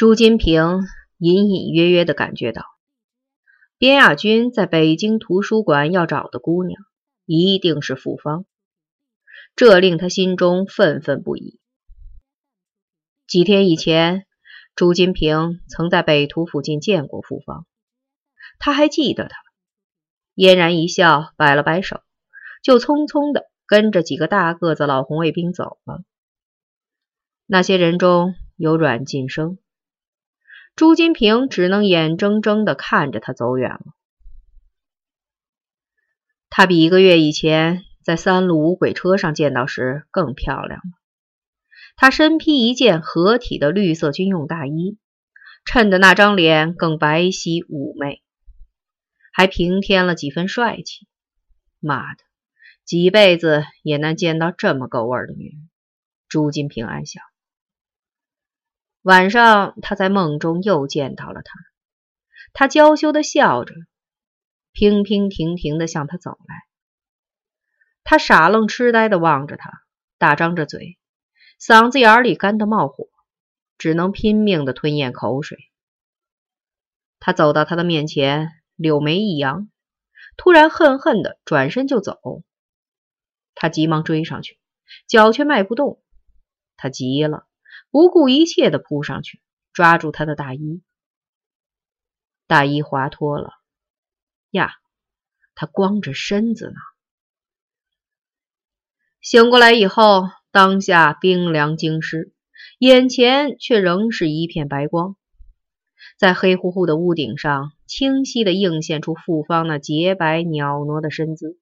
朱金平隐隐约约的感觉到，边亚军在北京图书馆要找的姑娘一定是傅芳，这令他心中愤愤不已。几天以前，朱金平曾在北图附近见过傅芳，他还记得她，嫣然一笑，摆了摆手，就匆匆的跟着几个大个子老红卫兵走了。那些人中有阮晋生，朱金平只能眼睁睁的看着他走远了。他比一个月以前在三路五轨车上见到时更漂亮了。他身披一件合体的绿色军用大衣，衬得那张脸更白皙妩媚，还平添了几分帅气。妈的，几辈子也难见到这么够味的女人。朱金平暗想。晚上，他在梦中又见到了她。他娇羞的笑着，平平停停的向他走来。他傻愣痴呆的望着他，大张着嘴，嗓子眼里干得冒火，只能拼命的吞咽口水。他走到他的面前，柳眉一扬，突然恨恨的转身就走。他急忙追上去，脚却迈不动。他急了。不顾一切的扑上去，抓住他的大衣，大衣滑脱了。呀，他光着身子呢！醒过来以后，当下冰凉惊湿，眼前却仍是一片白光，在黑乎乎的屋顶上，清晰的映现出傅芳那洁白袅娜的身姿。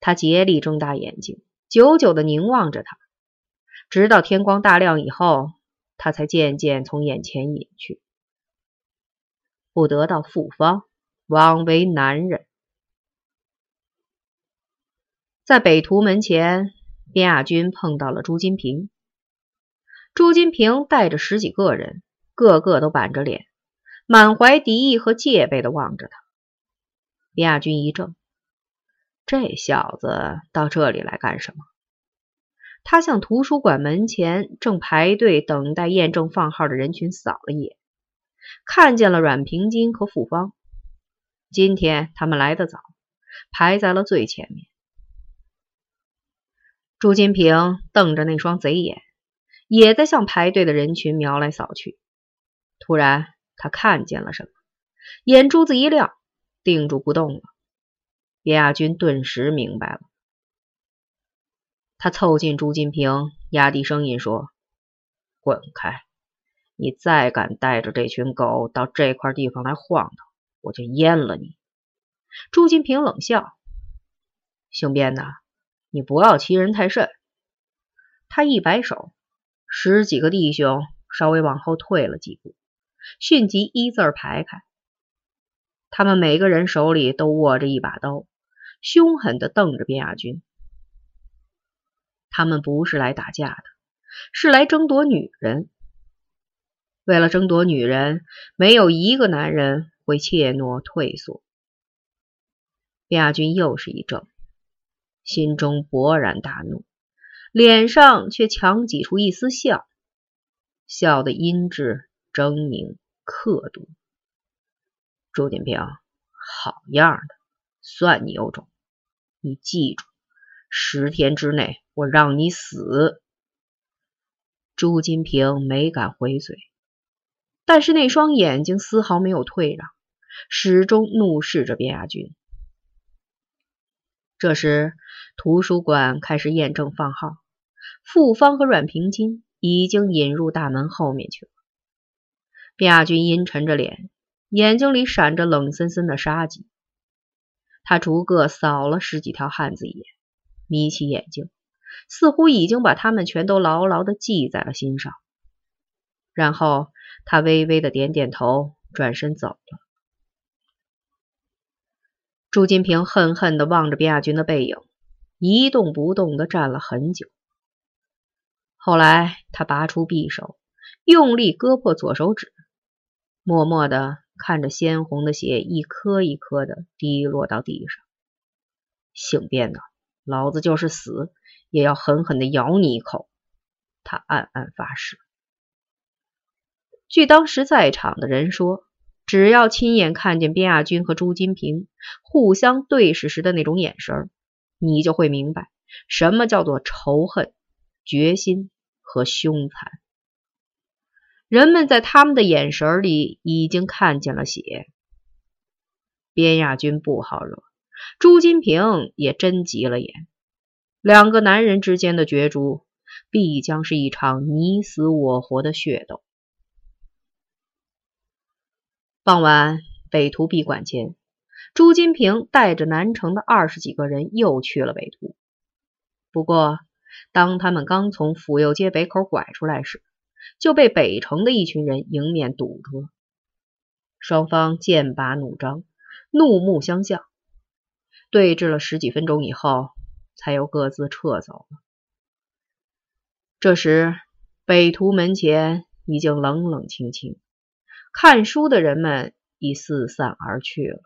他竭力睁大眼睛，久久的凝望着他。直到天光大亮以后，他才渐渐从眼前隐去。不得到复方，枉为男人。在北图门前，边亚军碰到了朱金平。朱金平带着十几个人，个个都板着脸，满怀敌意和戒备的望着他。边亚军一怔，这小子到这里来干什么？他向图书馆门前正排队等待验证放号的人群扫了一眼，看见了阮平金和傅芳。今天他们来得早，排在了最前面。朱金平瞪着那双贼眼，也在向排队的人群瞄来扫去。突然，他看见了什么，眼珠子一亮，定住不动了。叶亚军顿时明白了。他凑近朱金平，压低声音说：“滚开！你再敢带着这群狗到这块地方来晃荡，我就阉了你！”朱金平冷笑：“姓边的，你不要欺人太甚。”他一摆手，十几个弟兄稍微往后退了几步，迅即一字排开。他们每个人手里都握着一把刀，凶狠地瞪着边亚军。他们不是来打架的，是来争夺女人。为了争夺女人，没有一个男人会怯懦退缩。亚军又是一怔，心中勃然大怒，脸上却强挤出一丝笑，笑的阴鸷狰狞刻毒。朱建平，好样的，算你有种！你记住，十天之内。我让你死！朱金平没敢回嘴，但是那双眼睛丝毫没有退让，始终怒视着边亚军。这时，图书馆开始验证放号，傅芳和阮平金已经引入大门后面去了。边亚军阴沉着脸，眼睛里闪着冷森森的杀机。他逐个扫了十几条汉子一眼，眯起眼睛。似乎已经把他们全都牢牢的记在了心上，然后他微微的点点头，转身走了。朱金平恨恨的望着边亚军的背影，一动不动的站了很久。后来他拔出匕首，用力割破左手指，默默的看着鲜红的血一颗一颗的滴落到地上。姓边的，老子就是死！也要狠狠的咬你一口，他暗暗发誓。据当时在场的人说，只要亲眼看见边亚军和朱金平互相对视时的那种眼神，你就会明白什么叫做仇恨、决心和凶残。人们在他们的眼神里已经看见了血。边亚军不好惹，朱金平也真急了眼。两个男人之间的角逐，必将是一场你死我活的血斗。傍晚，北图闭馆前，朱金平带着南城的二十几个人又去了北图。不过，当他们刚从府右街北口拐出来时，就被北城的一群人迎面堵住了。双方剑拔弩张，怒目相向，对峙了十几分钟以后，才又各自撤走了。这时，北图门前已经冷冷清清。看书的人们已四散而去了。